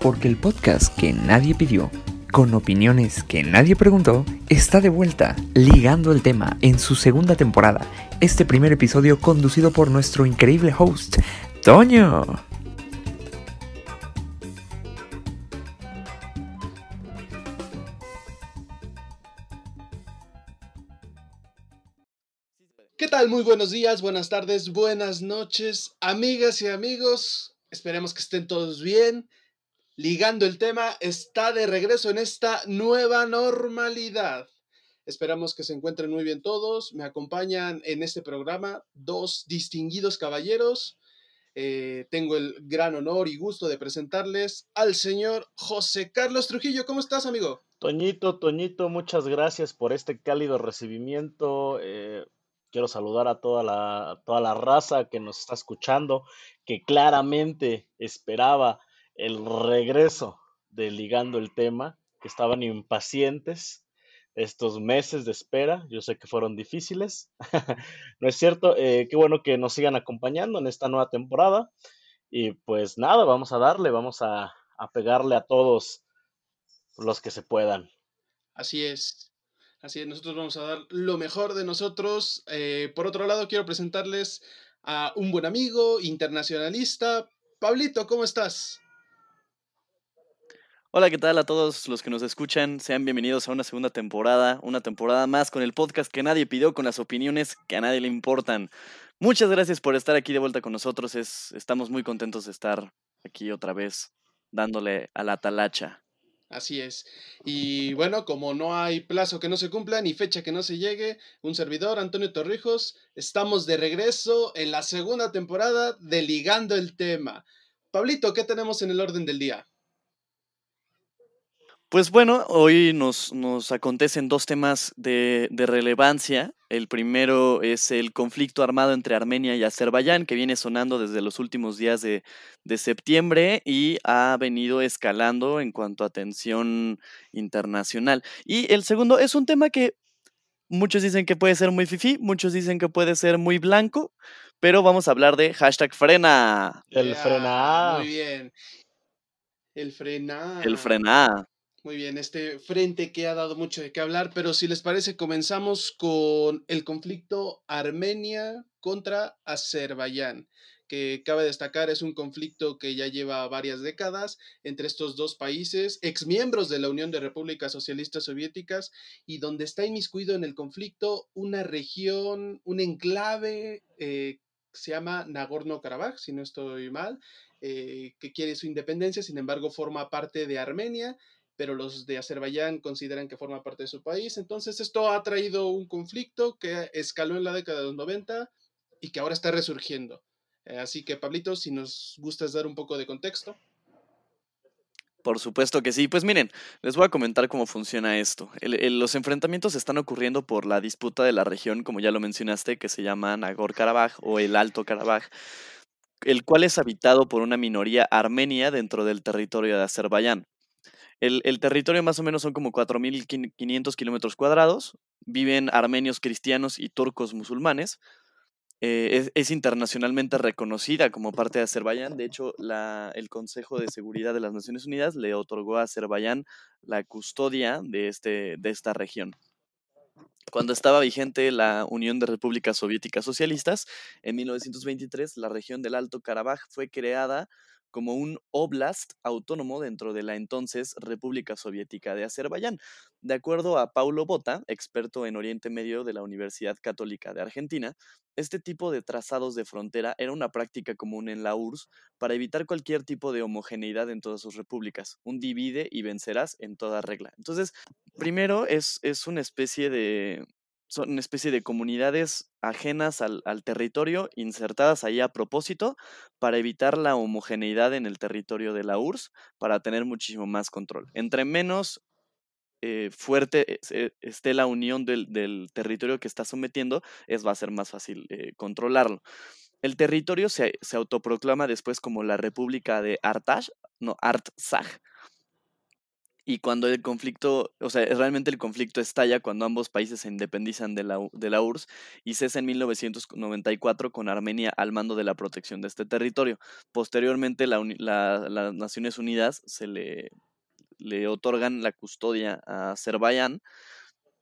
porque el podcast que nadie pidió, con opiniones que nadie preguntó, está de vuelta, ligando el tema en su segunda temporada. Este primer episodio conducido por nuestro increíble host, Toño. ¿Qué tal? Muy buenos días, buenas tardes, buenas noches, amigas y amigos. Esperemos que estén todos bien. Ligando el tema, está de regreso en esta nueva normalidad. Esperamos que se encuentren muy bien todos. Me acompañan en este programa dos distinguidos caballeros. Eh, tengo el gran honor y gusto de presentarles al señor José Carlos Trujillo. ¿Cómo estás, amigo? Toñito, Toñito, muchas gracias por este cálido recibimiento. Eh, quiero saludar a toda la, toda la raza que nos está escuchando, que claramente esperaba el regreso de Ligando el Tema, que estaban impacientes estos meses de espera. Yo sé que fueron difíciles. ¿No es cierto? Eh, qué bueno que nos sigan acompañando en esta nueva temporada. Y pues nada, vamos a darle, vamos a, a pegarle a todos los que se puedan. Así es. Así es, nosotros vamos a dar lo mejor de nosotros. Eh, por otro lado, quiero presentarles a un buen amigo, internacionalista. Pablito, ¿cómo estás? Hola, ¿qué tal a todos los que nos escuchan? Sean bienvenidos a una segunda temporada, una temporada más con el podcast que nadie pidió, con las opiniones que a nadie le importan. Muchas gracias por estar aquí de vuelta con nosotros. Es, estamos muy contentos de estar aquí otra vez dándole a la talacha. Así es. Y bueno, como no hay plazo que no se cumpla ni fecha que no se llegue, un servidor, Antonio Torrijos, estamos de regreso en la segunda temporada de Ligando el Tema. Pablito, ¿qué tenemos en el orden del día? Pues bueno, hoy nos, nos acontecen dos temas de, de, relevancia. El primero es el conflicto armado entre Armenia y Azerbaiyán, que viene sonando desde los últimos días de, de septiembre y ha venido escalando en cuanto a tensión internacional. Y el segundo es un tema que muchos dicen que puede ser muy fifi, muchos dicen que puede ser muy blanco, pero vamos a hablar de hashtag frena. El yeah, frena. Muy bien. El frena. El frena. Muy bien, este frente que ha dado mucho de qué hablar, pero si les parece, comenzamos con el conflicto Armenia contra Azerbaiyán, que cabe destacar es un conflicto que ya lleva varias décadas entre estos dos países, exmiembros de la Unión de Repúblicas Socialistas Soviéticas, y donde está inmiscuido en el conflicto una región, un enclave eh, se llama Nagorno-Karabaj, si no estoy mal, eh, que quiere su independencia, sin embargo forma parte de Armenia pero los de Azerbaiyán consideran que forma parte de su país. Entonces esto ha traído un conflicto que escaló en la década de los 90 y que ahora está resurgiendo. Eh, así que, Pablito, si nos gustas dar un poco de contexto. Por supuesto que sí. Pues miren, les voy a comentar cómo funciona esto. Los enfrentamientos están ocurriendo por la disputa de la región, como ya lo mencionaste, que se llama Nagor-Karabaj o el Alto Karabaj, el cual es habitado por una minoría armenia dentro del territorio de Azerbaiyán. El, territorio más o menos son como 4.500 kilómetros cuadrados. Viven armenios cristianos y turcos musulmanes. Eh, es, es, internacionalmente reconocida como parte de Azerbaiyán. De hecho, la, el Consejo de Seguridad de las Naciones Unidas le otorgó a Azerbaiyán la custodia de, este, de esta región. Cuando estaba vigente la Unión de Repúblicas Soviéticas Socialistas, en 1923 la región del Alto Karabaj fue creada como un oblast autónomo dentro de la entonces República Soviética de Azerbaiyán. De acuerdo a Paulo Bota, experto en Oriente Medio de la Universidad Católica de Argentina, este tipo de trazados de frontera era una práctica común en la URSS para evitar cualquier tipo de homogeneidad en todas sus repúblicas, un divide y vencerás en toda regla. Entonces, primero es, es una especie de, son una especie de comunidades ajenas al, al, territorio, insertadas ahí a propósito, para evitar la homogeneidad en el territorio de la URSS, para tener muchísimo más control. Entre menos eh, fuerte eh, esté la unión del, del, territorio que está sometiendo, es, va a ser más fácil eh, controlarlo. El territorio se, se, autoproclama después como la República de Artash, no, Artsaj, y cuando el conflicto, o sea, realmente el conflicto estalla cuando ambos países se independizan de la, de la URSS y cesa en 1994 con Armenia al mando de la protección de este territorio. Posteriormente, la, las Naciones Unidas se le, le otorgan la custodia a Azerbaiyán.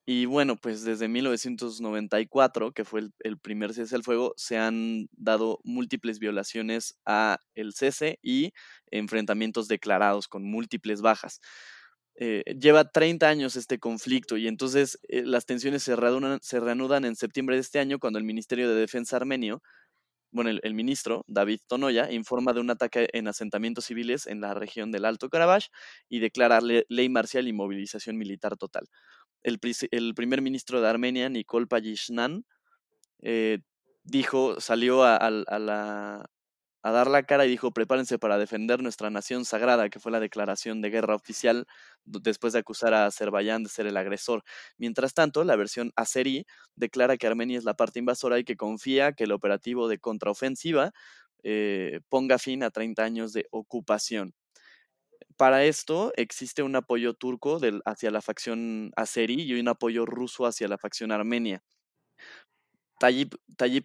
Y bueno, pues desde 1994, que fue el, el, primer cese al fuego, se han dado múltiples violaciones a el cese y enfrentamientos declarados con múltiples bajas. Eh, lleva 30 años este conflicto y entonces eh, las tensiones se reanudan, en septiembre de este año cuando el Ministerio de Defensa armenio, bueno, el, ministro David Tonoya informa de un ataque en asentamientos civiles en la región del Alto Karabaj y declara ley marcial y movilización militar total. El, primer ministro de Armenia, Nikol Payishnan, eh, dijo, salió a, la, a dar la cara y dijo, prepárense para defender nuestra nación sagrada, que fue la declaración de guerra oficial después de acusar a Azerbaiyán de ser el agresor. Mientras tanto, la versión azerí declara que Armenia es la parte invasora y que confía que el operativo de contraofensiva eh, ponga fin a 30 años de ocupación. Para esto existe un apoyo turco hacia la facción azerí y un apoyo ruso hacia la facción armenia. Tayyip,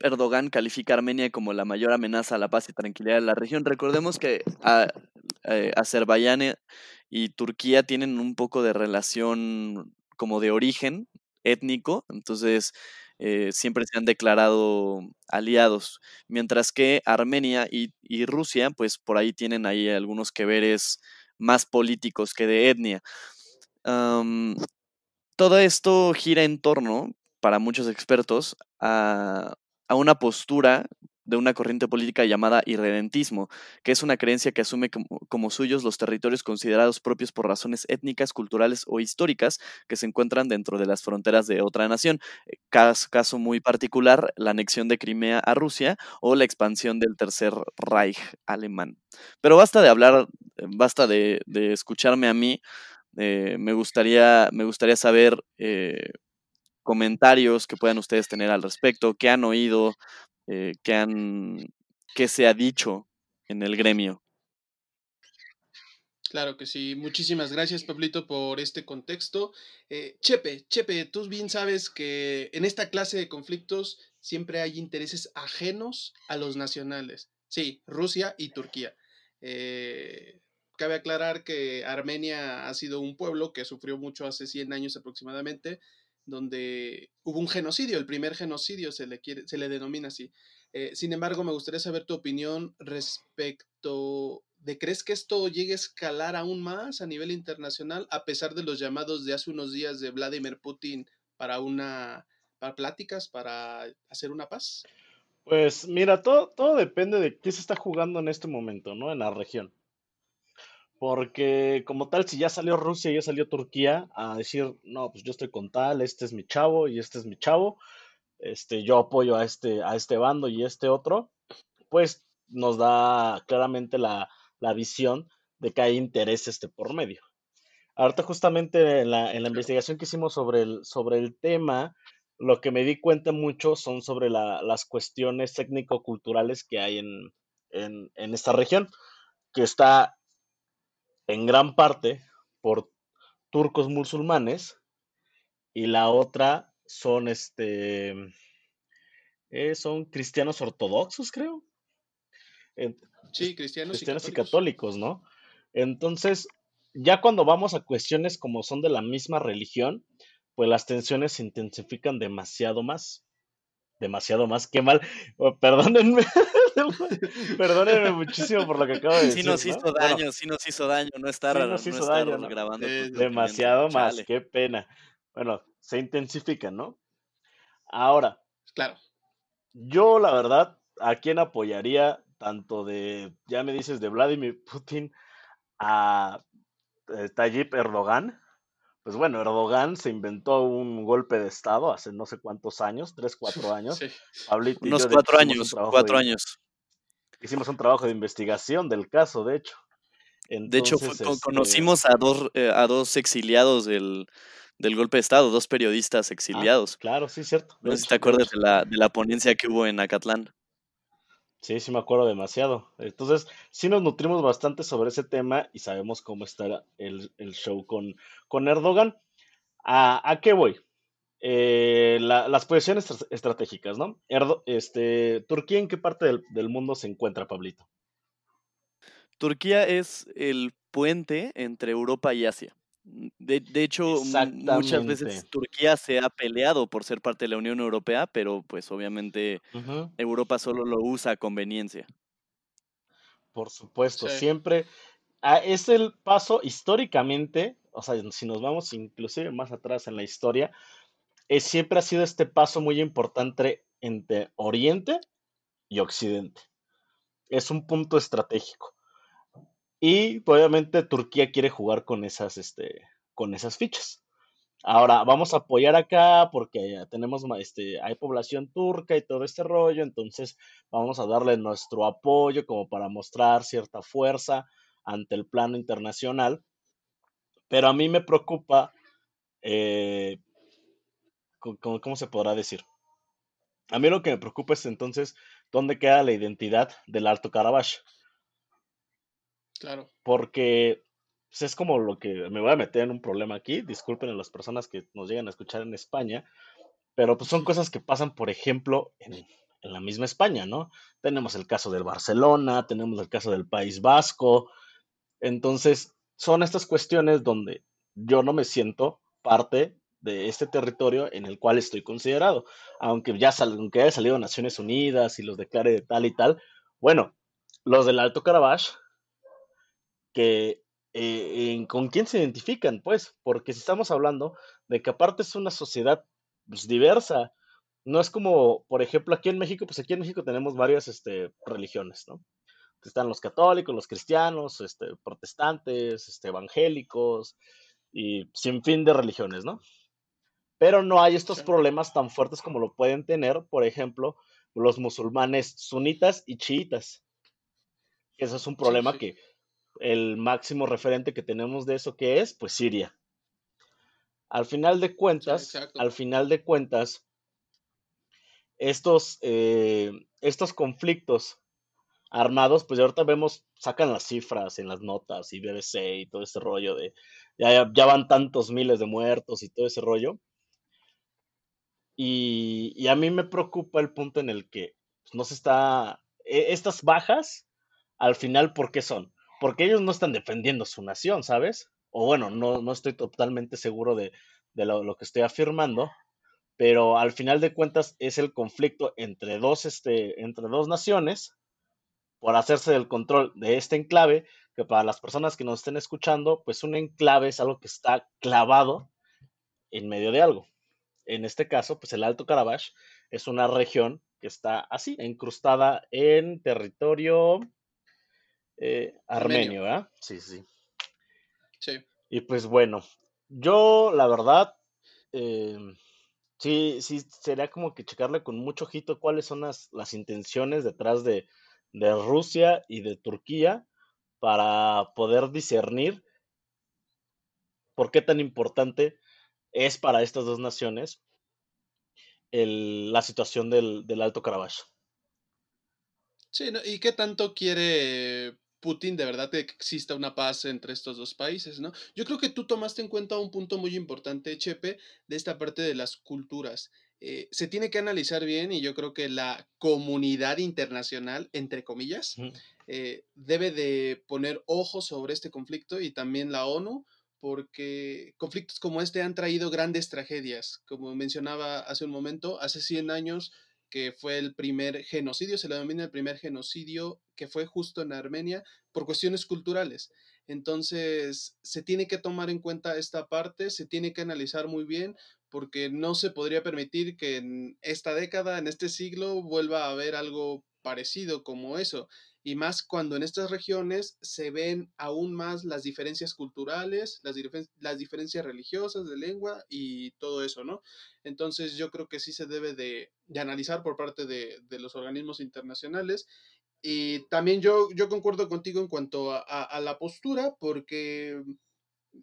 Erdogan califica a Armenia como la mayor amenaza a la paz y tranquilidad de la región. Recordemos que a, eh, Azerbaiyán e, y Turquía tienen un poco de relación como de origen étnico, entonces eh, siempre se han declarado aliados, mientras que Armenia y, Rusia, pues por ahí tienen ahí algunos que veres más políticos que de etnia. todo esto gira en torno para muchos expertos a, una postura de una corriente política llamada irredentismo, que es una creencia que asume como, suyos los territorios considerados propios por razones étnicas, culturales o históricas que se encuentran dentro de las fronteras de otra nación. Eh, caso, muy particular, la anexión de Crimea a Rusia o la expansión del Tercer Reich alemán. Pero basta de hablar, eh, basta de, escucharme a mí. Eh, me, gustaría, me gustaría saber comentarios que puedan ustedes tener al respecto, qué han oído, eh, qué, han, qué se ha dicho en el gremio. Claro que sí. Muchísimas gracias, Pablito, por este contexto. Eh, Chepe, Chepe, tú bien sabes que en esta clase de conflictos siempre hay intereses ajenos a los nacionales. Sí, Rusia y Turquía. Eh, cabe aclarar que Armenia ha sido un pueblo que sufrió mucho hace 100 años aproximadamente, donde hubo un genocidio, el primer genocidio se le, quiere, se le denomina así. Eh, sin embargo, me gustaría saber tu opinión respecto de, ¿crees que esto llegue a escalar aún más a nivel internacional, a pesar de los llamados de hace unos días de Vladimir Putin para una, para pláticas, para hacer una paz? Pues mira, todo, todo depende de qué se está jugando en este momento, ¿no? En la región. Porque como tal, si ya salió Rusia y ya salió Turquía a decir, no, pues yo estoy con tal, este es mi chavo y este es mi chavo, este, yo apoyo a este, a este bando y este otro, pues nos da claramente la, visión de que hay interés este por medio. Ahorita justamente en la, en la investigación que hicimos sobre el, sobre el tema, lo que me di cuenta mucho son sobre las cuestiones técnico-culturales que hay en, en, en esta región, que está en gran parte por turcos musulmanes y la otra son este eh, son cristianos ortodoxos creo. Sí cristianos, cristianos y, católicos. no entonces ya cuando vamos a cuestiones como son de la misma religión pues las tensiones se intensifican demasiado más demasiado más. Qué mal oh, perdónenme Perdónenme muchísimo por lo que acabo de decir. Sí nos hizo daño, sí nos hizo daño, no está raro. Nos hizo daño, grabando. demasiado más, qué pena. Bueno, se intensifica, ¿no? Ahora. Claro. Yo, la verdad, ¿a quién apoyaría tanto de, ya me dices, de Vladimir Putin a eh, Tayyip Erdogan? Pues bueno, Erdogan se inventó un golpe de Estado hace no sé cuántos años, tres, cuatro años. Sí. Unos cuatro años, cuatro años. Hicimos un trabajo de investigación del caso, de hecho. de hecho, este conocimos a dos, eh, a dos exiliados del, golpe de Estado, dos periodistas ah, exiliados. claro, sí, cierto. no sé si te acuerdas de la, de la ponencia que hubo en Acatlán. Sí, sí me acuerdo demasiado. Entonces, sí nos nutrimos bastante sobre ese tema y sabemos cómo está el, el show con, con Erdogan. ¿A, a qué voy? Eh, la- las posiciones estra- estratégicas, ¿no? Erdo- este, ¿Turquía en qué parte del, del mundo se encuentra, Pablito? Turquía es el puente entre Europa y Asia. De, de hecho, muchas veces. Turquía se ha peleado por ser parte de la Unión Europea, pero pues obviamente Europa solo lo usa a conveniencia. Por supuesto, Sí. siempre ah, es el paso históricamente, o sea, si nos vamos inclusive más atrás en la historia, eh, siempre ha sido este paso muy importante entre Oriente y Occidente. Es un punto estratégico. Y obviamente Turquía quiere jugar con esas, este, con esas fichas. Ahora, vamos a apoyar acá porque tenemos, este, hay población turca y todo este rollo, entonces vamos a darle nuestro apoyo como para mostrar cierta fuerza ante el plano internacional. Pero a mí me preocupa, eh, ¿cómo se podrá decir? A mí lo que me preocupa es entonces dónde queda la identidad del Alto Karabaj. Claro. porque pues, es como lo que me voy a meter en un problema aquí, disculpen a las personas que nos llegan a escuchar en España, pero pues son cosas que pasan, por ejemplo, en, en la misma España, ¿no? Tenemos el caso del Barcelona, tenemos el caso del País Vasco, entonces son estas cuestiones donde yo no me siento parte de este territorio en el cual estoy considerado, aunque ya sal- aunque haya salido Naciones Unidas y los declare de tal y tal, bueno, los del Alto Karabaj que eh, con quién se identifican, pues, porque si estamos hablando de que aparte es una sociedad pues, diversa, no es como, por ejemplo, aquí en México, pues aquí en México tenemos varias este, religiones, ¿no? Están los católicos, los cristianos, este, protestantes, este, evangélicos y sin fin de religiones, ¿no? Pero no hay estos problemas tan fuertes como lo pueden tener, por ejemplo, los musulmanes sunitas y chiitas. Eso es un problema sí. que el máximo referente que tenemos de eso que es, pues Siria. Al final de cuentas, al final de cuentas, estos, eh, estos conflictos armados, pues ahorita vemos, sacan las cifras en las notas y BBC y todo ese rollo de, ya, ya van tantos miles de muertos y todo ese rollo. Y, a mí me preocupa el punto en el que pues, no se está, e- estas bajas, al final, ¿por qué son? Porque ellos no están defendiendo su nación, ¿sabes? O bueno, no, no estoy totalmente seguro de, de lo, lo que estoy afirmando, pero al final de cuentas es el conflicto entre dos, este, entre dos naciones por hacerse del control de este enclave, que para las personas que nos estén escuchando, pues un enclave es algo que está clavado en medio de algo. En este caso, pues el Alto Karabaj es una región que está así, incrustada en territorio eh, Armenio. armenio, ¿verdad? Sí, sí. Sí. Y pues bueno, yo la verdad, eh, sí, sí, sería como que checarle con mucho ojito cuáles son las, las intenciones detrás de, de Rusia y de Turquía para poder discernir por qué tan importante es para estas dos naciones el- la situación del, del Alto Karabaj. Sí, ¿no? ¿Y qué tanto quiere Putin de verdad que exista una paz entre estos dos países, ¿no? Yo creo que tú tomaste en cuenta un punto muy importante, Chepe, de esta parte de las culturas. Eh, se tiene que analizar bien y yo creo que la comunidad internacional, entre comillas, eh, debe de poner ojos sobre este conflicto y también la ONU, porque conflictos como este han traído grandes tragedias. Como mencionaba hace un momento, hace 100 años que fue el primer genocidio, se le denomina el primer genocidio que fue justo en Armenia por cuestiones culturales. Entonces, se tiene que tomar en cuenta esta parte, se tiene que analizar muy bien, porque no se podría permitir que en esta década, en este siglo, vuelva a haber algo parecido como eso. Y más cuando en estas regiones se ven aún más las diferencias culturales, las, difer las diferencias religiosas, de lengua y todo eso, ¿no? Entonces yo creo que sí se debe de, de analizar por parte de, de, los organismos internacionales. Y también yo, yo concuerdo contigo en cuanto a la postura, porque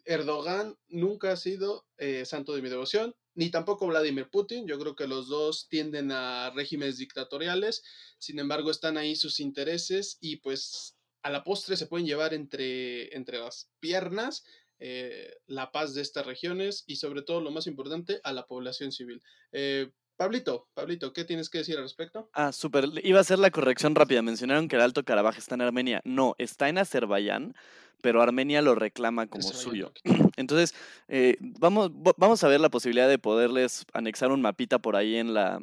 Erdogan nunca ha sido eh, santo de mi devoción, ni tampoco Vladimir Putin. Yo creo que los dos tienden a regímenes dictatoriales, sin embargo están ahí sus intereses y pues a la postre se pueden llevar entre, entre las piernas eh, la paz de estas regiones y sobre todo lo más importante a la población civil. Eh, Pablito, Pablito, ¿qué tienes que decir al respecto? Ah, súper. Iba a hacer la corrección rápida. Mencionaron que el Alto Karabaj está en Armenia. No, está en Azerbaiyán, pero Armenia lo reclama como suyo. Entonces, eh, vamos, vamos a ver la posibilidad de poderles anexar un mapita por ahí en la,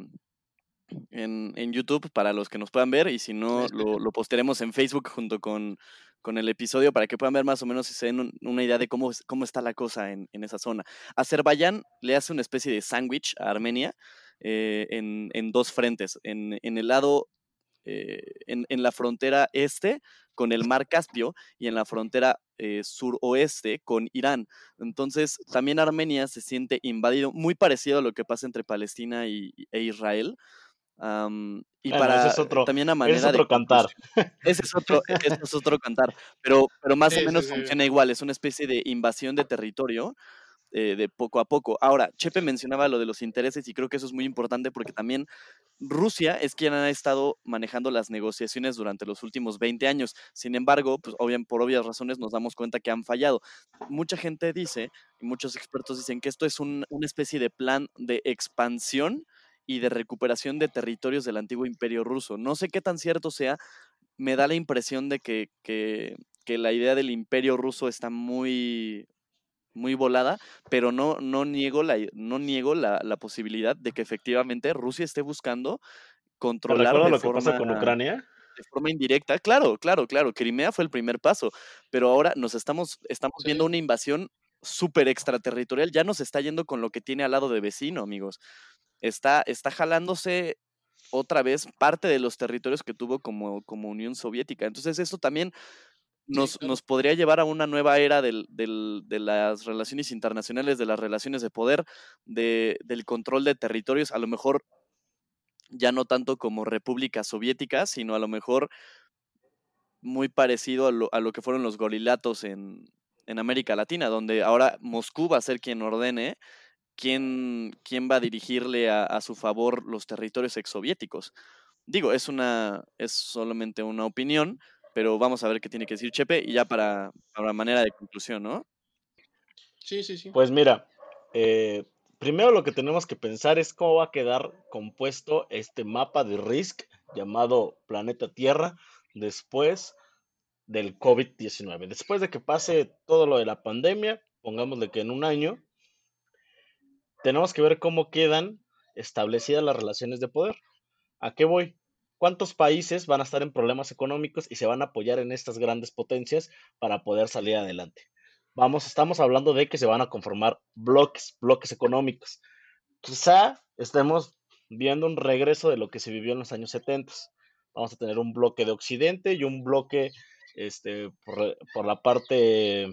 en, en, YouTube para los que nos puedan ver y si no, lo, lo postearemos en Facebook junto con, con, el episodio para que puedan ver más o menos y se den una idea de cómo, cómo está la cosa en, en, esa zona. Azerbaiyán le hace una especie de sándwich a Armenia eh, en, en, dos frentes. En, en el lado, eh, en, la frontera este con el mar Caspio y en la frontera eh, suroeste con Irán. Entonces, también Armenia se siente invadido, muy parecido a lo que pasa entre Palestina y, e Israel y para también a manera es otro de cantar. Ese es otro, ese es otro cantar, pero, pero más o menos funciona igual, es una especie de invasión de territorio eh, de poco a poco. Ahora, Chepe mencionaba lo de los intereses y creo que eso es muy importante porque también Rusia es quien ha estado manejando las negociaciones durante los últimos 20 años. Sin embargo, pues por obvias razones nos damos cuenta que han fallado. Mucha gente dice, y muchos expertos dicen que esto es una especie de plan de expansión y de recuperación de territorios del antiguo imperio ruso. No sé qué tan cierto sea, me da la impresión de que, que, la idea del imperio ruso está muy, muy volada, pero no, no niego, la, no niego la, posibilidad de que efectivamente Rusia esté buscando controlar de lo forma, que pasa con Ucrania? De forma indirecta, claro, claro, claro. Crimea fue el primer paso, pero ahora nos estamos, estamos viendo una invasión súper extraterritorial. Ya nos está yendo con lo que tiene al lado de vecino, amigos está, está jalándose otra vez parte de los territorios que tuvo como, como Unión Soviética. Entonces eso también nos, nos podría llevar a una nueva era del, del, de las relaciones internacionales, de las relaciones de poder, de, del control de territorios, a lo mejor ya no tanto como república soviética, sino a lo mejor muy parecido a lo, a lo que fueron los gorilatos en, en América Latina, donde ahora Moscú va a ser quien ordene quién, quién va a dirigirle a, su favor los territorios exsoviéticos. Digo, es una, es solamente una opinión, pero vamos a ver qué tiene que decir Chepe y ya para, para manera de conclusión, ¿no? Sí, sí, sí. Pues mira, eh, primero lo que tenemos que pensar es cómo va a quedar compuesto este mapa de Risk llamado Planeta Tierra después del COVID-19. Después de que pase todo lo de la pandemia, pongámosle que en un año, tenemos que ver cómo quedan establecidas las relaciones de poder. ¿A qué voy? ¿Cuántos países van a estar en problemas económicos y se van a apoyar en estas grandes potencias para poder salir adelante? Vamos, estamos hablando de que se van a conformar bloques, bloques económicos. Quizá estemos viendo un regreso de lo que se vivió en los años 70. Vamos a tener un bloque de Occidente y un bloque este, por, por la parte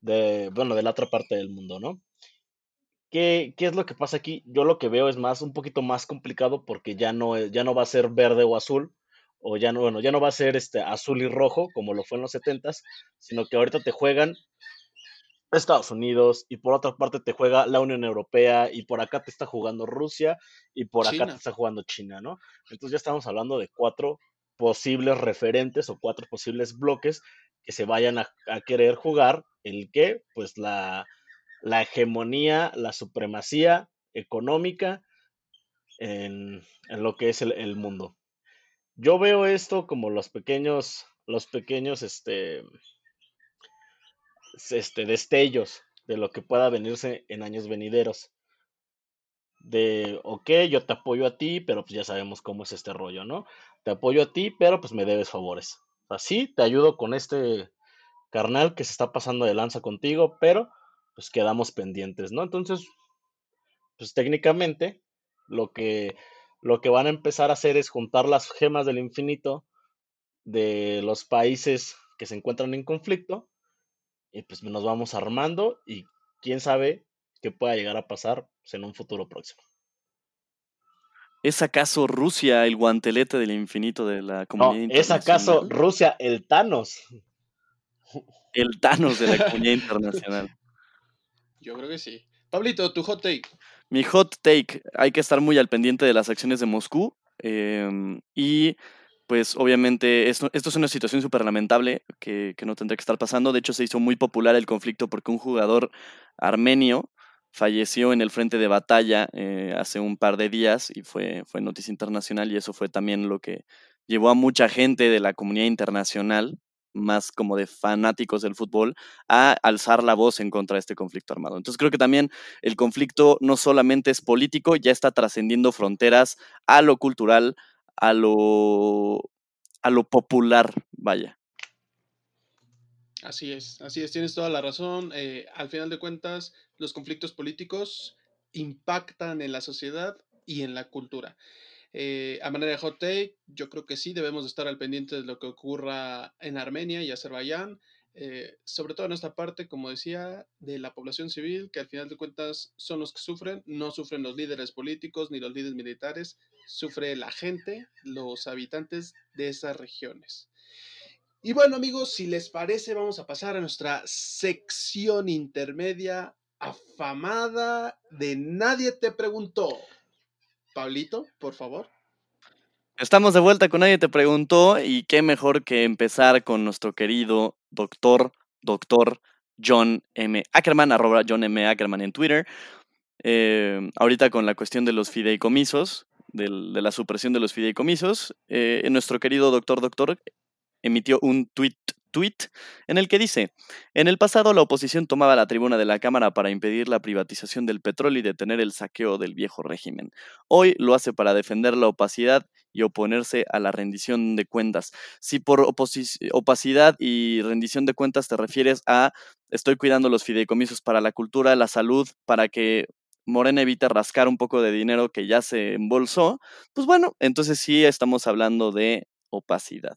de, bueno, de la otra parte del mundo, ¿no? ¿Qué, ¿Qué, es lo que pasa aquí? Yo lo que veo es más, un poquito más complicado porque ya no, ya no va a ser verde o azul, o ya no, bueno, ya no va a ser este azul y rojo como lo fue en los 70 sino que ahorita te juegan Estados Unidos y por otra parte te juega la Unión Europea y por acá te está jugando Rusia y por acá te está jugando China, ¿no? Entonces ya estamos hablando de cuatro posibles referentes o cuatro posibles bloques que se vayan a, a querer jugar el que, pues la, la hegemonía, la supremacía económica en, lo que es el, mundo. Yo veo esto como los pequeños, los pequeños este, este, destellos de lo que pueda venirse en años venideros. De, ok, yo te apoyo a ti, pero pues ya sabemos cómo es este rollo, ¿no? Te apoyo a ti, pero pues me debes favores. Así te ayudo con este carnal que se está pasando de lanza contigo, pero pues quedamos pendientes, ¿no? Entonces, pues técnicamente lo que, lo que van a empezar a hacer es juntar las gemas del infinito de los países que se encuentran en conflicto y pues nos vamos armando y quién sabe qué pueda llegar a pasar pues, en un futuro próximo. ¿Es acaso Rusia el guantelete del infinito de la comunidad no, ¿Es acaso Rusia el Thanos? El Thanos de la comunidad internacional. Yo creo que sí. Pablito, tu hot take. Mi hot take, hay que estar muy al pendiente de las acciones de Moscú em, y pues obviamente esto, esto es una situación súper lamentable que, que, no tendría que estar pasando. De hecho, se hizo muy popular el conflicto porque un jugador armenio falleció en el frente de batalla eh, hace un par de días y fue, fue noticia internacional y eso fue también lo que llevó a mucha gente de la comunidad internacional más como de fanáticos del fútbol, a alzar la voz en contra de este conflicto armado. Entonces creo que también el conflicto no solamente es político, ya está trascendiendo fronteras a lo cultural, a lo, a lo popular, vaya. Así es, así es, tienes toda la razón. Eh, al final de cuentas, los conflictos políticos impactan en la sociedad y en la cultura. Eh, a manera de hot take, yo creo que sí debemos estar al pendiente de lo que ocurra en Armenia y Azerbaiyán, eh, sobre todo en esta parte, como decía, de la población civil, que al final de cuentas son los que sufren, no sufren los líderes políticos ni los líderes militares, sufre la gente, los habitantes de esas regiones. Y bueno amigos, si les parece, vamos a pasar a nuestra sección intermedia afamada de Nadie te preguntó. Pablito, por favor. Estamos de vuelta con Nadie te preguntó y qué mejor que empezar con nuestro querido doctor, doctor John M. Ackerman, arroba John M. Ackerman en Twitter. Eh, ahorita con la cuestión de los fideicomisos, de la supresión de los fideicomisos, eh, nuestro querido doctor, doctor emitió un tweet en el que dice, en el pasado la oposición tomaba la tribuna de la Cámara para impedir la privatización del petróleo y detener el saqueo del viejo régimen. Hoy lo hace para defender la opacidad y oponerse a la rendición de cuentas. Si por opacidad y rendición de cuentas te refieres a estoy cuidando los fideicomisos para la cultura, la salud, para que Morena evite rascar un poco de dinero que ya se embolsó, pues bueno, entonces sí estamos hablando de opacidad.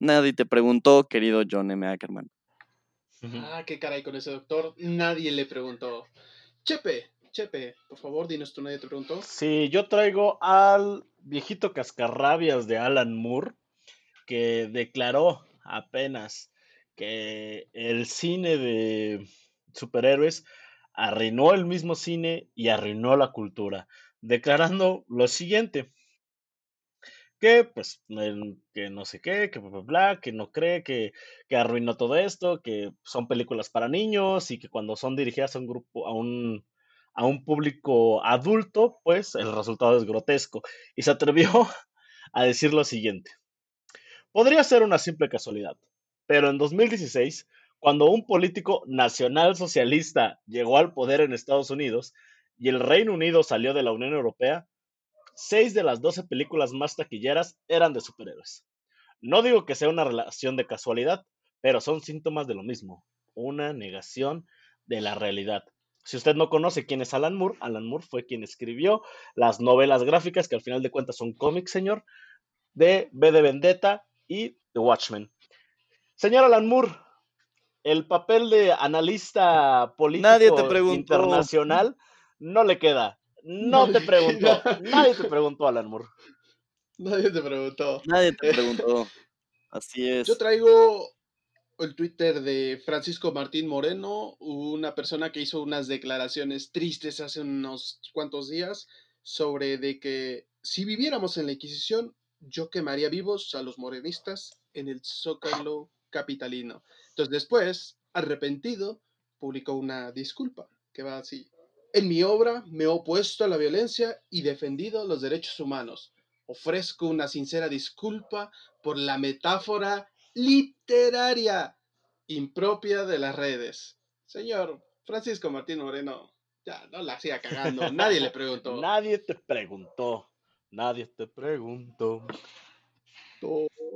Nadie te preguntó, querido John M. Ackerman. Ah, qué caray con ese doctor. Nadie le preguntó. Chepe, Chepe, por favor, dinos tú, nadie te preguntó. Sí, yo traigo al viejito cascarrabias de Alan Moore, que declaró apenas que el cine de superhéroes arruinó el mismo cine y arruinó la cultura, declarando lo siguiente que pues que no sé qué, que bla, bla, que no cree que, que, arruinó todo esto, que son películas para niños y que cuando son dirigidas a un grupo, a un, a un público adulto, pues el resultado es grotesco. Y se atrevió a decir lo siguiente. Podría ser una simple casualidad, pero en 2016, cuando un político nacional socialista llegó al poder en Estados Unidos y el Reino Unido salió de la Unión Europea, Seis de las 12 películas más taquilleras eran de superhéroes. No digo que sea una relación de casualidad, pero son síntomas de lo mismo, una negación de la realidad. Si usted no conoce quién es Alan Moore, Alan Moore fue quien escribió las novelas gráficas, que al final de cuentas son cómics, señor, de B de Vendetta y The Watchmen. Señor Alan Moore, el papel de analista político internacional no le queda. No te preguntó. Nadie te preguntó, Alan Moore. Nadie te preguntó. Nadie te preguntó. Así es. Yo traigo el Twitter de Francisco Martín Moreno, una persona que hizo unas declaraciones tristes hace unos cuantos días sobre de que si viviéramos en la Inquisición, yo quemaría vivos a los morenistas en el Zócalo capitalino. Entonces después, arrepentido, publicó una disculpa que va así. En mi obra me he opuesto a la violencia y defendido los derechos humanos. Ofrezco una sincera disculpa por la metáfora literaria impropia de las redes. Señor Francisco Martín Moreno, ya no la hacía cagando. Nadie le preguntó. Nadie te preguntó. Nadie te preguntó.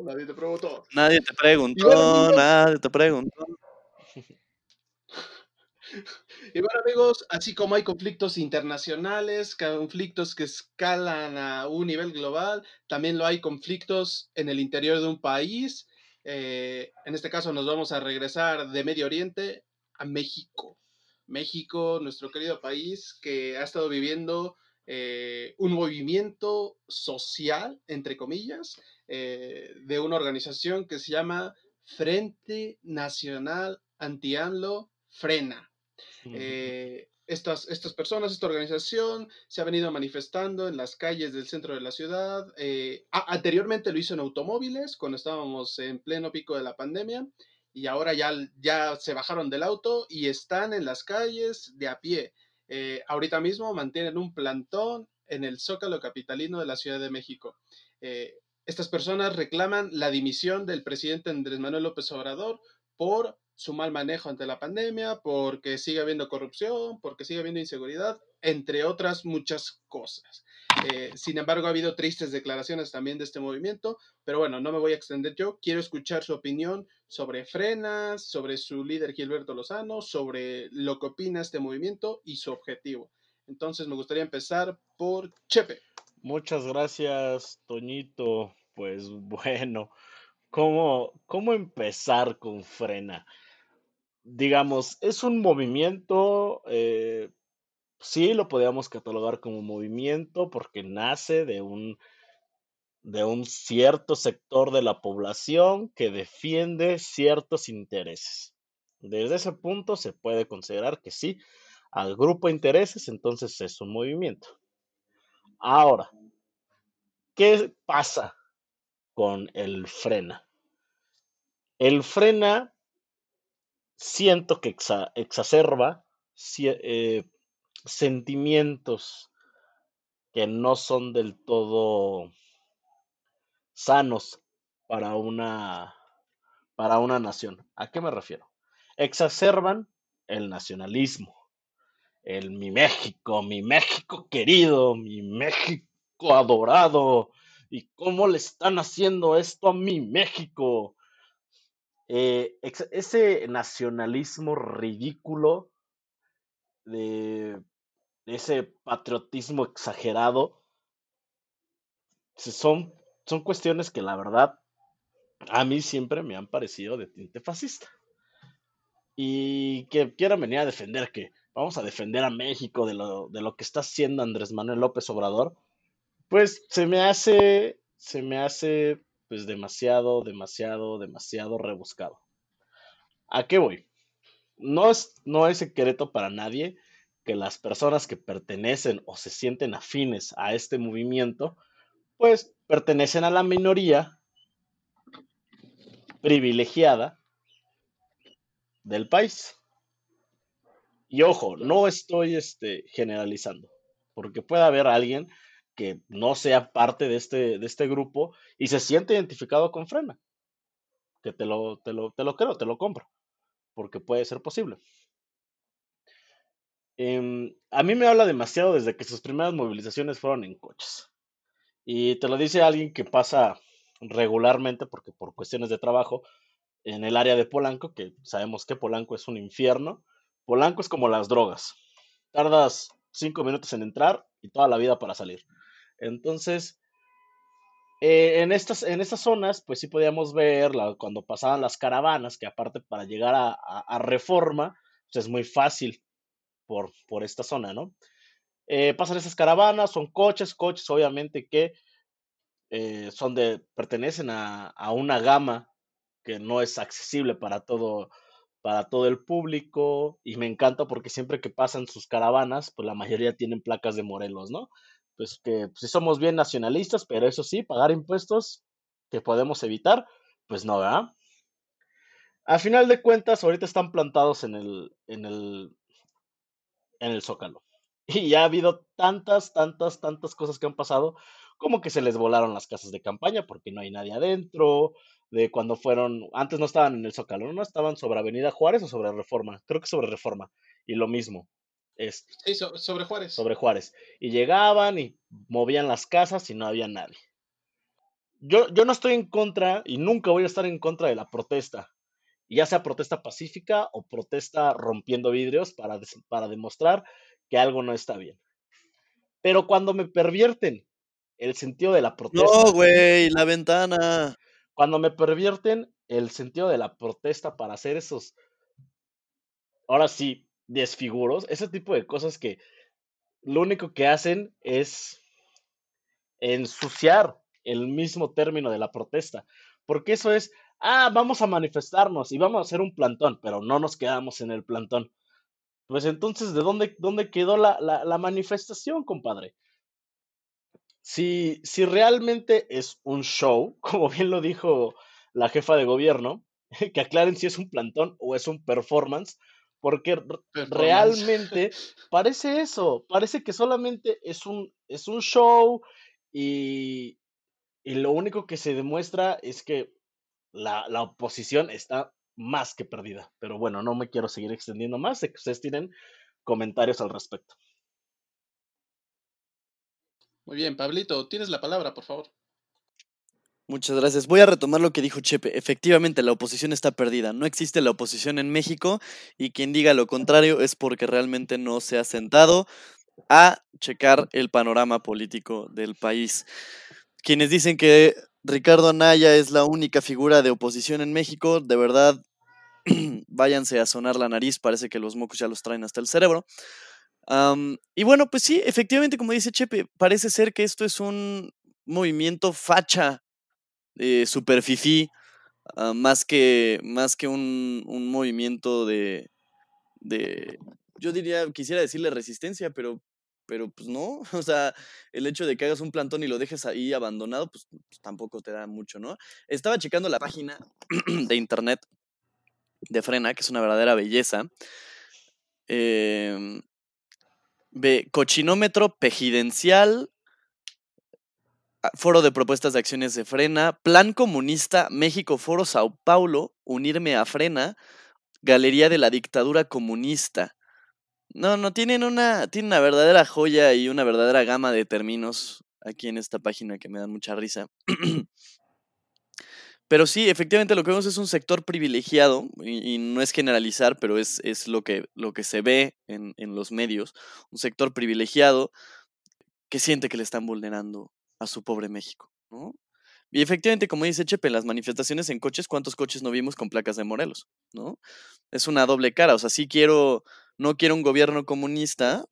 nadie te preguntó. Nadie te preguntó. Nadie te preguntó. Y bueno amigos, así como hay conflictos internacionales, conflictos que escalan a un nivel global, también lo hay conflictos en el interior de un país. Eh, en este caso nos vamos a regresar de Medio Oriente a México. México, nuestro querido país, que ha estado viviendo eh, un movimiento social, entre comillas, eh, de una organización que se llama Frente Nacional Anti-AMLO Frena. Eh, estas, estas personas, esta organización se ha venido manifestando en las calles del centro de la ciudad. Eh, anteriormente lo hizo en automóviles cuando estábamos en pleno pico de la pandemia y ahora ya, ya se bajaron del auto y están en las calles de a pie. Eh, ahorita mismo mantienen un plantón en el Zócalo Capitalino de la Ciudad de México. Eh, estas personas reclaman la dimisión del presidente Andrés Manuel López Obrador por su mal manejo ante la pandemia, porque sigue habiendo corrupción, porque sigue habiendo inseguridad, entre otras muchas cosas. Eh, sin embargo, ha habido tristes declaraciones también de este movimiento, pero bueno, no me voy a extender yo. Quiero escuchar su opinión sobre Frenas, sobre su líder Gilberto Lozano, sobre lo que opina este movimiento y su objetivo. Entonces, me gustaría empezar por Chepe. Muchas gracias, Toñito. Pues bueno, ¿cómo, cómo empezar con Frena? Digamos, es un movimiento, eh, sí lo podríamos catalogar como movimiento porque nace de un, de un cierto sector de la población que defiende ciertos intereses. Desde ese punto se puede considerar que sí, al grupo de intereses, entonces es un movimiento. Ahora, ¿qué pasa con el frena? El frena siento que exacerba eh, sentimientos que no son del todo sanos para una, para una nación. ¿A qué me refiero? Exacerban el nacionalismo, el mi México, mi México querido, mi México adorado, y cómo le están haciendo esto a mi México, eh, ese nacionalismo ridículo, de ese patriotismo exagerado, son, son cuestiones que la verdad a mí siempre me han parecido de tinte fascista. Y que quieran venir a defender que vamos a defender a México de lo, de lo que está haciendo Andrés Manuel López Obrador, pues se me hace, se me hace pues demasiado, demasiado, demasiado rebuscado. ¿A qué voy? No es, no es secreto para nadie que las personas que pertenecen o se sienten afines a este movimiento, pues pertenecen a la minoría privilegiada del país. Y ojo, no estoy este, generalizando, porque puede haber alguien que no sea parte de este, de este grupo y se siente identificado con Frena. Que te lo, te lo, te lo creo, te lo compro, porque puede ser posible. Em, a mí me habla demasiado desde que sus primeras movilizaciones fueron en coches. Y te lo dice alguien que pasa regularmente, porque por cuestiones de trabajo, en el área de Polanco, que sabemos que Polanco es un infierno. Polanco es como las drogas. Tardas cinco minutos en entrar y toda la vida para salir. Entonces, eh, en, estas, en estas zonas, pues sí podíamos ver cuando pasaban las caravanas, que aparte para llegar a, Reforma, pues es muy fácil por, por esta zona, ¿no? Eh, pasan esas caravanas, son coches, coches obviamente que eh, son de, pertenecen a, a, una gama que no es accesible para todo, para todo el público y me encanta porque siempre que pasan sus caravanas, pues la mayoría tienen placas de Morelos, ¿no? Pues que si somos bien nacionalistas, pero eso sí, pagar impuestos que podemos evitar, pues no, ¿verdad? A final de cuentas, ahorita están plantados en el, en el, en el zócalo. Y ya ha habido tantas, tantas, tantas cosas que han pasado, como que se les volaron las casas de campaña porque no hay nadie adentro, de cuando fueron, antes no estaban en el zócalo, no estaban sobre Avenida Juárez o sobre Reforma, creo que sobre Reforma, y lo mismo, sí, sobre Juárez. Sobre Juárez. Y llegaban y movían las casas y no había nadie. Yo, yo no estoy en contra y nunca voy a estar en contra de la protesta. Ya sea protesta pacífica o protesta rompiendo vidrios para, para demostrar que algo no está bien. Pero cuando me pervierten el sentido de la protesta. No, güey, la ventana. Cuando me pervierten el sentido de la protesta para hacer esos. Ahora sí, desfiguros, ese tipo de cosas que lo único que hacen es ensuciar el mismo término de la protesta, porque eso es ah, vamos a manifestarnos y vamos a hacer un plantón, pero no nos quedamos en el plantón. Pues entonces, ¿de dónde, dónde quedó la, la, manifestación, compadre? Si, si realmente es un show, como bien lo dijo la jefa de gobierno, que aclaren si es un plantón o es un performance, porque realmente parece eso, parece que solamente es un, es un show y, y lo único que se demuestra es que la, la, oposición está más que perdida. Pero bueno, no me quiero seguir extendiendo más, que ustedes tienen comentarios al respecto. Muy bien, Pablito, tienes la palabra, por favor. Muchas gracias. Voy a retomar lo que dijo Chepe. Efectivamente, la oposición está perdida. No existe la oposición en México y quien diga lo contrario es porque realmente no se ha sentado a checar el panorama político del país. Quienes dicen que Ricardo Anaya es la única figura de oposición en México, de verdad, váyanse a sonar la nariz, parece que los mocos ya los traen hasta el cerebro. y bueno, pues sí, efectivamente, como dice Chepe, parece ser que esto es un movimiento facha, eh, super ah, más que, más que un, un movimiento de, de, yo diría, quisiera decirle resistencia, pero pero pues no, o sea, el hecho de que hagas un plantón y lo dejes ahí abandonado, pues, pues, tampoco te da mucho, ¿no? Estaba checando la página de internet de Frena, que es una verdadera belleza. Eh, cochinómetro pejidencial, foro de propuestas de acciones de Frena, Plan Comunista, México Foro Sao Paulo, Unirme a Frena, Galería de la Dictadura Comunista. No, no, tienen una, tienen una verdadera joya y una verdadera gama de términos aquí en esta página que me dan mucha risa. Pero sí, efectivamente lo que vemos es un sector privilegiado, y, no es generalizar, pero es, es, lo, que, lo que se ve en, en, los medios, un sector privilegiado que siente que le están vulnerando a su pobre México. ¿no? Y efectivamente, como dice Chepe, las manifestaciones en coches, ¿cuántos coches no vimos con placas de Morelos? ¿no? Es una doble cara, o sea, sí quiero no quiero un gobierno comunista,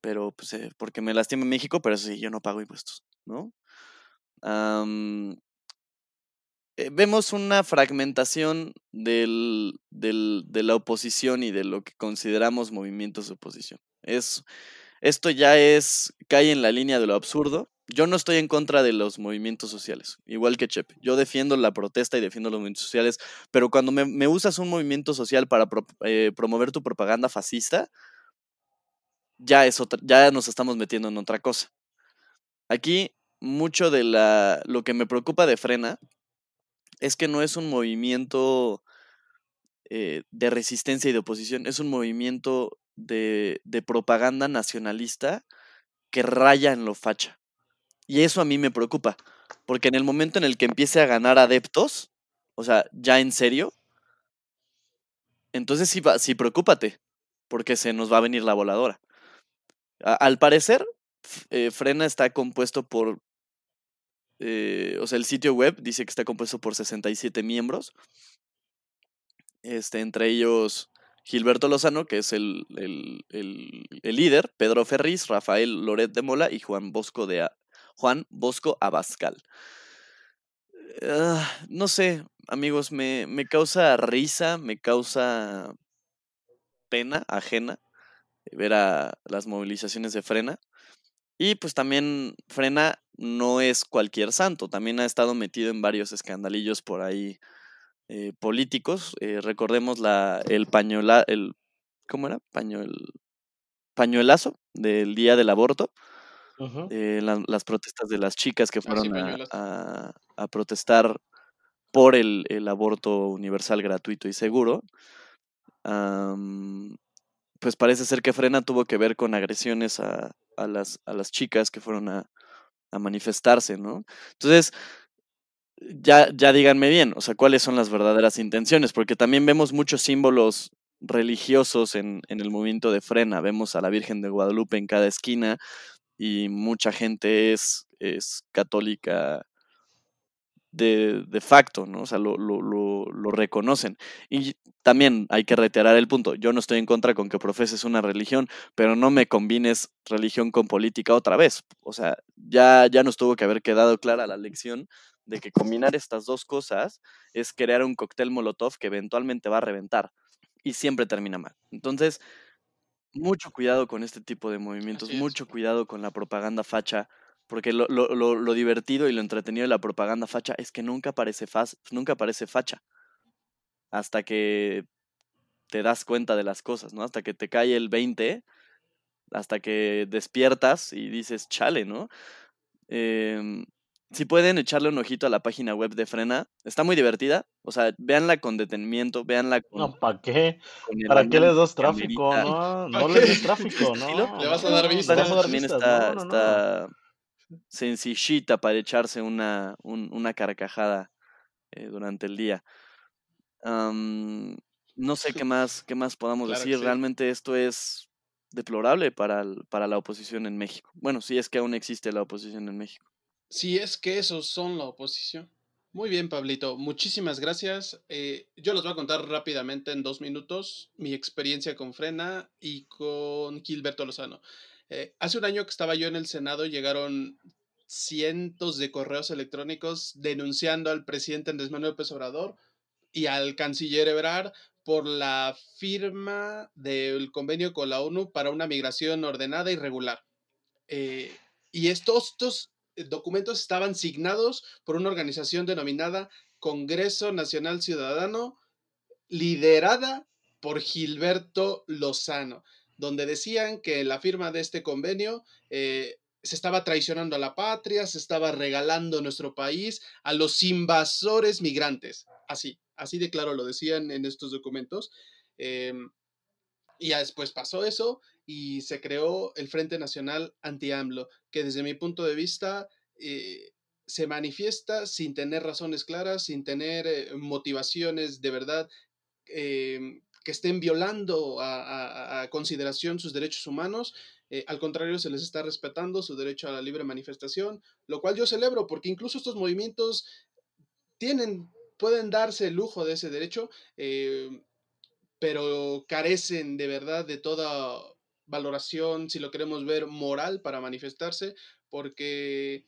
pero pues eh, porque me lastima México, pero sí, yo no pago impuestos, ¿no? Eh, vemos una fragmentación de la oposición y de lo que consideramos movimientos de oposición. Es, esto ya es, cae en la línea de lo absurdo. Yo no estoy en contra de los movimientos sociales, igual que Chepe. Yo defiendo la protesta y defiendo los movimientos sociales, pero cuando me, usas un movimiento social para eh, promover tu propaganda fascista, ya, es otra, ya nos estamos metiendo en otra cosa. Aquí, mucho de la, lo que me preocupa de Frena es que no es un movimiento eh, de resistencia y de oposición, es un movimiento de, de propaganda nacionalista que raya en lo facha. Y eso a mí me preocupa, porque en el momento en el que empiece a ganar adeptos, o sea, ya en serio, entonces sí, sí preocúpate, porque se nos va a venir la voladora. al parecer, eh, Frena está compuesto por, eh, o sea, el sitio web dice que está compuesto por 67 miembros, este, entre ellos Gilberto Lozano, que es el, el, el líder, Pedro Ferriz, Rafael Loret de Mola y Juan Bosco de, Juan Bosco Abascal. Ah, no sé, amigos, me, me causa risa, me causa pena ajena ver a las movilizaciones de Frena. Y pues también Frena no es cualquier santo, también ha estado metido en varios escandalillos por ahí eh, políticos. Eh, recordemos la, el pañola, el, ¿cómo era? Pañuel, pañuelazo del día del aborto. Eh, las protestas de las chicas que ah, fueron a, protestar por el, aborto universal, gratuito y seguro. pues parece ser que Frena tuvo que ver con agresiones a, las, a las chicas que fueron a, manifestarse, ¿no? Entonces, ya, ya díganme bien, o sea, cuáles son las verdaderas intenciones, porque también vemos muchos símbolos religiosos en, en, el movimiento de frena. Vemos a la Virgen de Guadalupe en cada esquina, y mucha gente es, es católica de, de, facto, ¿no? O sea, lo, lo, lo, lo, reconocen. Y también hay que reiterar el punto, yo no estoy en contra con que profeses una religión, pero no me combines religión con política otra vez. O sea, ya, ya nos tuvo que haber quedado clara la lección de que combinar estas dos cosas es crear un cóctel molotov que eventualmente va a reventar y siempre termina mal. Entonces, mucho cuidado con este tipo de movimientos, mucho cuidado con la propaganda facha, porque lo, lo, lo, divertido y lo entretenido de la propaganda facha es que nunca parece, nunca parece facha hasta que te das cuenta de las cosas, ¿no? Hasta que te cae el 20, hasta que despiertas y dices, chale, ¿no? Eh, si pueden echarle un ojito a la página web de Frena, está muy divertida. O sea, véanla con detenimiento, véanla con. No, ¿para qué? ¿Para qué les das tráfico? No, no les des tráfico, ¿no? Le vas a dar vista. También está, está sencillita para echarse una, una carcajada eh, durante el día. no sé qué más, qué más podamos decir. Realmente esto es deplorable para, para la oposición en México. Bueno, si es que aún existe la oposición en México. Si es que esos son la oposición. Muy bien, Pablito. Muchísimas gracias. Eh, yo les voy a contar rápidamente en dos minutos mi experiencia con Frena y con Gilberto Lozano. Eh, hace un año que estaba yo en el Senado, llegaron cientos de correos electrónicos denunciando al presidente Andrés Manuel López Obrador y al canciller Ebrard por la firma del convenio con la ONU para una migración ordenada y regular. Eh, y estos, documentos estaban signados por una organización denominada Congreso Nacional Ciudadano, liderada por Gilberto Lozano, donde decían que la firma de este convenio eh, se estaba traicionando a la patria, se estaba regalando nuestro país a los invasores migrantes. Así, así de claro lo decían en estos documentos. Em, y ya después pasó eso y se creó el Frente Nacional Anti-AMLO, que desde mi punto de vista eh, se manifiesta sin tener razones claras, sin tener eh, motivaciones de verdad em, que estén violando a, consideración sus derechos humanos. Eh, al contrario, se les está respetando su derecho a la libre manifestación, lo cual yo celebro, porque incluso estos movimientos tienen, pueden darse el lujo de ese derecho, em, pero carecen de verdad de toda valoración, si lo queremos ver, moral para manifestarse, porque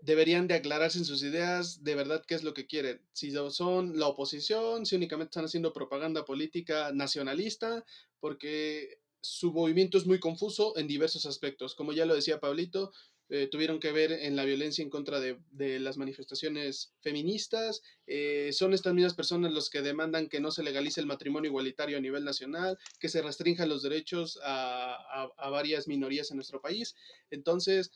deberían de aclararse en sus ideas de verdad qué es lo que quieren. Si son la oposición, si únicamente están haciendo propaganda política nacionalista, porque su movimiento es muy confuso en diversos aspectos. Como ya lo decía Pablito, eh, tuvieron que ver en la violencia en contra de, las manifestaciones feministas. Eh, son estas mismas personas los que demandan que no se legalice el matrimonio igualitario a nivel nacional, que se restrinjan los derechos a, a varias minorías en nuestro país. Entonces,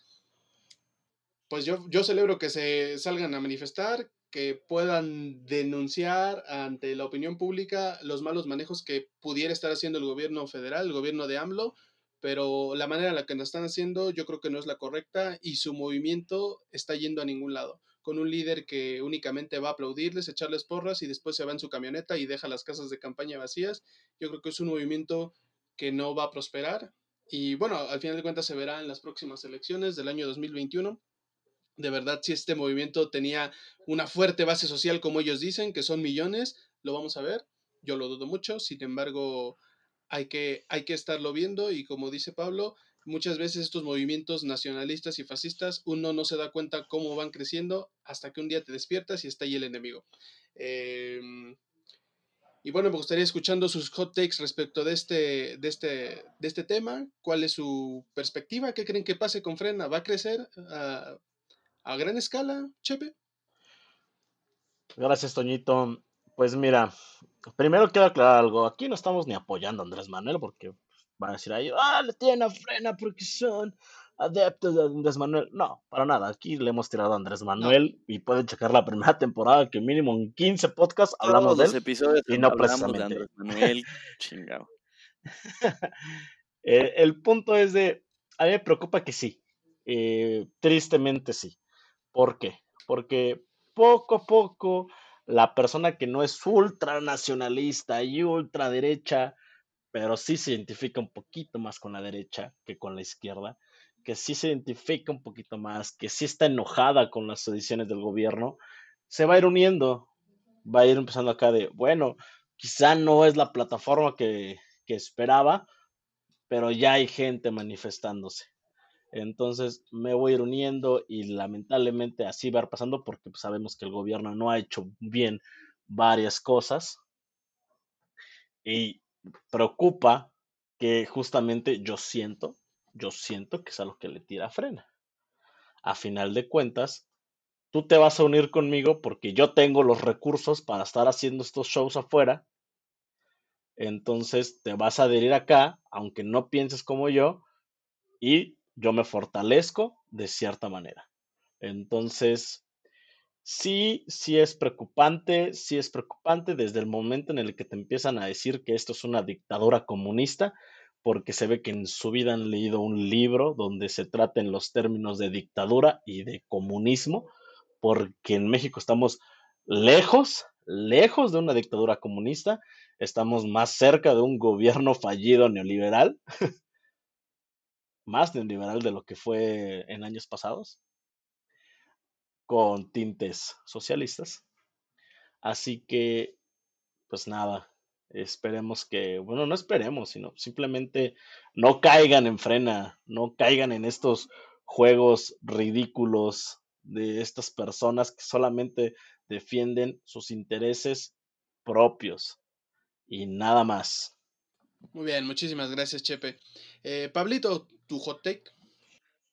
pues yo, yo celebro que se salgan a manifestar, que puedan denunciar ante la opinión pública los malos manejos que pudiera estar haciendo el gobierno federal, el gobierno de AMLO, pero la manera en la que lo están haciendo yo creo que no es la correcta y su movimiento está yendo a ningún lado, con un líder que únicamente va a aplaudirles, echarles porras y después se va en su camioneta y deja las casas de campaña vacías. Yo creo que es un movimiento que no va a prosperar y bueno, al final de cuentas se verá en las próximas elecciones del año 2021 de verdad si este movimiento tenía una fuerte base social como ellos dicen, que son millones, lo vamos a ver. Yo lo dudo mucho, sin embargo, hay que, hay que estarlo viendo y como dice Pablo, muchas veces estos movimientos nacionalistas y fascistas, uno no se da cuenta cómo van creciendo hasta que un día te despiertas y está ahí el enemigo. Em, y bueno, me gustaría escuchando sus hot takes respecto de este, de este, de este tema. ¿Cuál es su perspectiva? ¿Qué creen que pase con Frena? ¿Va a crecer? Ah, a gran escala, Chepe? Gracias, Toñito. Pues mira, primero quiero aclarar algo. Aquí no estamos ni apoyando a Andrés Manuel porque van a decir ahí, ah, le tienen a frena porque son adeptos de Andrés Manuel. No, para nada. Aquí le hemos tirado a Andrés Manuel y pueden checar la primera temporada que mínimo en 15 podcasts hablamos de él. Episodios y no precisamente. De Andrés Manuel, chingado. Eh, el punto es de, a mí me preocupa que sí. Eh, tristemente sí. ¿Por qué? Porque poco a poco la persona que no es ultranacionalista y ultraderecha, pero sí se identifica un poquito más con la derecha que con la izquierda, que sí se identifica un poquito más, que sí está enojada con las decisiones del gobierno, se va a ir uniendo, va a ir empezando acá de, bueno, quizá no es la plataforma que, que esperaba, pero ya hay gente manifestándose. Entonces me voy a ir uniendo y lamentablemente así va a ir pasando porque pues, sabemos que el gobierno no ha hecho bien varias cosas. Y preocupa que justamente yo siento, yo siento que es algo que le tira frena. A final de cuentas, tú te vas a unir conmigo porque yo tengo los recursos para estar haciendo estos shows afuera. Entonces te vas a adherir acá, aunque no pienses como yo, y yo me fortalezco de cierta manera. Entonces, sí, sí es preocupante, sí es preocupante desde el momento en el que te empiezan a decir que esto es una dictadura comunista, porque se ve que en su vida han leído un libro donde se traten los términos de dictadura y de comunismo, porque en México estamos lejos, lejos de una dictadura comunista, estamos más cerca de un gobierno fallido neoliberal más neoliberal de lo que fue en años pasados, con tintes socialistas. Así que, pues nada, esperemos que, bueno, no esperemos, sino simplemente no caigan en frena, no caigan en estos juegos ridículos de estas personas que solamente defienden sus intereses propios y nada más. Muy bien, muchísimas gracias, Chepe. Eh, Pablito, tu hot take.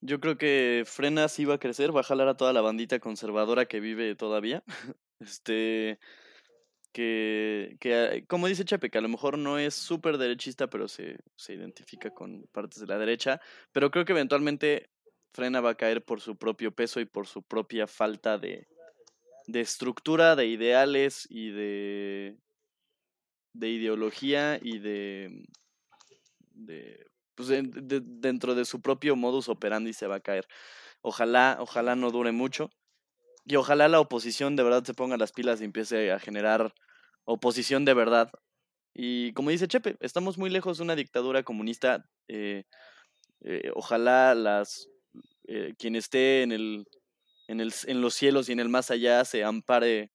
Yo creo que Frena sí va a crecer, va a jalar a toda la bandita conservadora que vive todavía. Este, que, que, como dice Chepe, que a lo mejor no es súper derechista, pero se, se identifica con partes de la derecha. Pero creo que eventualmente Frena va a caer por su propio peso y por su propia falta de, de estructura, de ideales y de, de ideología y de, de pues dentro de su propio modus operandi se va a caer. Ojalá, ojalá no dure mucho. Y ojalá la oposición de verdad se ponga las pilas y empiece a generar oposición de verdad. Y como dice Chepe, estamos muy lejos de una dictadura comunista. Eh, eh, ojalá las eh, quien esté en el, en el en los cielos y en el más allá se ampare,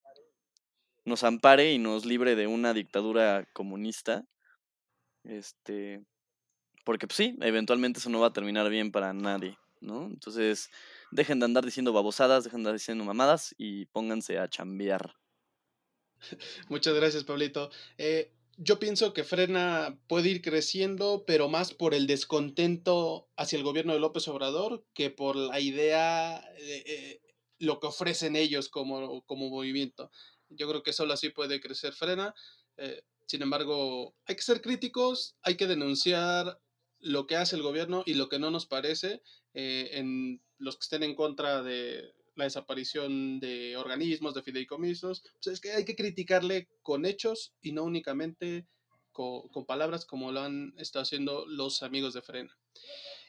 nos ampare y nos libre de una dictadura comunista. Este, porque pues, sí, eventualmente eso no va a terminar bien para nadie, ¿no? Entonces, dejen de andar diciendo babosadas, dejen de andar diciendo mamadas y pónganse a chambear. Muchas gracias, Pablito. Eh, yo pienso que Frena puede ir creciendo, pero más por el descontento hacia el gobierno de López Obrador que por la idea, de, eh, lo que ofrecen ellos como, como movimiento. Yo creo que solo así puede crecer Frena. Eh, sin embargo, hay que ser críticos, hay que denunciar lo que hace el gobierno y lo que no nos parece eh, en los que estén en contra de la desaparición de organismos, de fideicomisos, pues es que hay que criticarle con hechos y no únicamente con, con, palabras como lo han estado haciendo los amigos de Frena.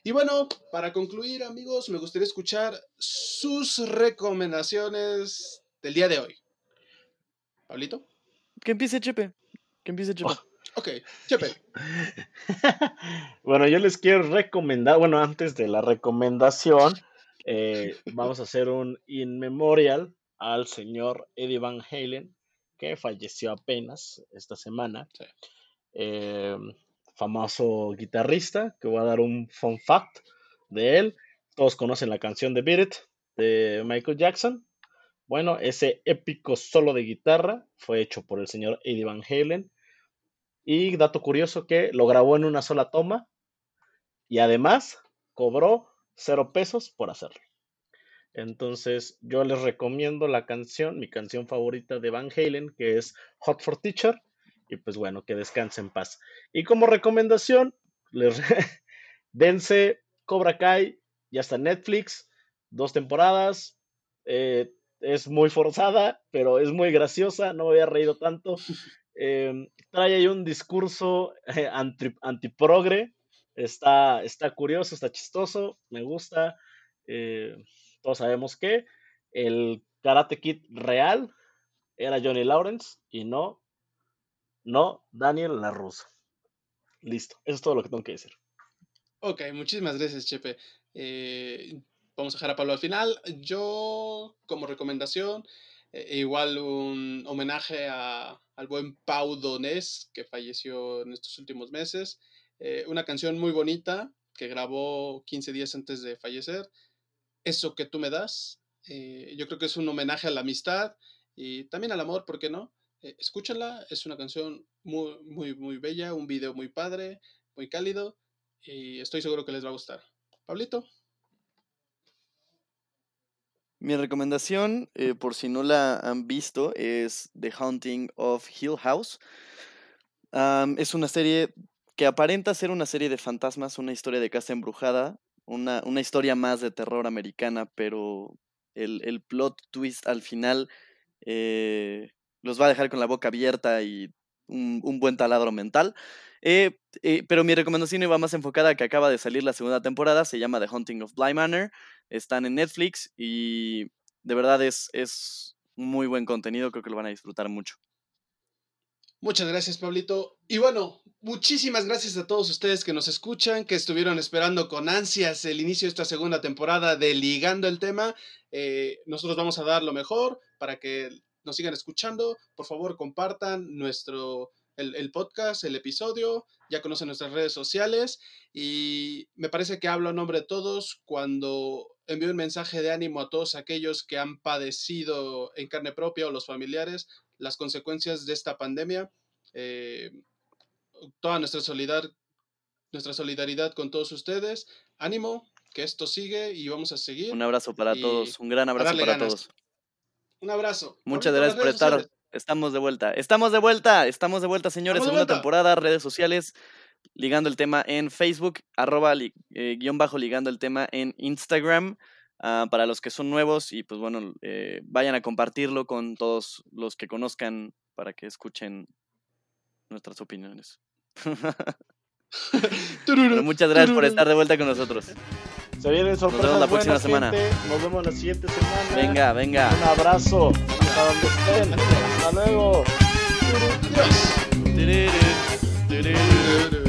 Y bueno, para concluir amigos, me gustaría escuchar sus recomendaciones del día de hoy. Pablito. Que empiece Chepe. Que empiece Chepe. Oh. Ok, Chepe. bueno, yo les quiero recomendar, bueno, antes de la recomendación, eh, vamos a hacer un in memorial al señor Eddie Van Halen, que falleció apenas esta semana. Eh, famoso guitarrista, que voy a dar un fun fact de él. Todos conocen la canción de Beat It de Michael Jackson. Bueno, ese épico solo de guitarra fue hecho por el señor Eddie Van Halen y dato curioso que lo grabó en una sola toma y además cobró cero pesos por hacerlo. Entonces yo les recomiendo la canción, mi canción favorita de Van Halen, que es Hot for Teacher. Y pues bueno, que descanse en paz. Y como recomendación, les dense Cobra Kai, ya está Netflix, dos temporadas. Eh, es muy forzada, pero es muy graciosa, no me había reído tanto. Eh, trae ahí un discurso eh, anti, antiprogre. Está, está curioso, está chistoso, me gusta. Eh, todos sabemos que el Karate Kid real era Johnny Lawrence y no, no Daniel LaRusso. Listo, eso es todo lo que tengo que decir. Ok, muchísimas gracias, Chepe. vamos a dejar a Pablo al final. Yo, como recomendación, e igual un homenaje a, al buen Pau Donés, que falleció en estos últimos meses. Eh, una canción muy bonita que grabó 15 días antes de fallecer. Eso que tú me das, eh, yo creo que es un homenaje a la amistad y también al amor, ¿por qué no? Eh, escúchenla, es una canción muy, muy, muy bella, un video muy padre, muy cálido y estoy seguro que les va a gustar. Pablito. Mi recomendación, eh, por si no la han visto, es The Haunting of Hill House. es una serie que aparenta ser una serie de fantasmas, una historia de casa embrujada, una, una historia más de terror americana, pero el, el plot twist al final eh, los va a dejar con la boca abierta y un, un buen taladro mental. Eh, pero mi recomendación iba más enfocada a que acaba de salir la segunda temporada, se llama The Haunting of Bly Manor, están en Netflix y de verdad es, es muy buen contenido, creo que lo van a disfrutar mucho. Muchas gracias, Pablito. Y bueno, muchísimas gracias a todos ustedes que nos escuchan, que estuvieron esperando con ansias el inicio de esta segunda temporada de Ligando el tema. Eh, nosotros vamos a dar lo mejor para que nos sigan escuchando. Por favor, compartan nuestro el, podcast, el episodio, ya conocen nuestras redes sociales y me parece que hablo a nombre de todos cuando envío un mensaje de ánimo a todos aquellos que han padecido en carne propia o los familiares las consecuencias de esta pandemia. Eh, toda nuestra solidaridad, nuestra solidaridad con todos ustedes. Ánimo, que esto sigue y vamos a seguir. Un abrazo para todos, un gran abrazo para todos. Un abrazo. Muchas gracias por estar. Estamos de vuelta. Estamos de vuelta. Estamos de vuelta, señores. Segunda temporada, redes sociales, ligando el tema en Facebook, arroba eh, guion bajo ligando el tema en Instagram. Ah, para los que son nuevos y pues bueno, eh, vayan a compartirlo con todos los que conozcan para que escuchen nuestras opiniones. Muchas gracias por estar de vuelta con nosotros. Nos vemos la próxima semana. Nos vemos la siguiente semana. Venga, venga. Un abrazo. Hasta donde estén. Luego. Yes.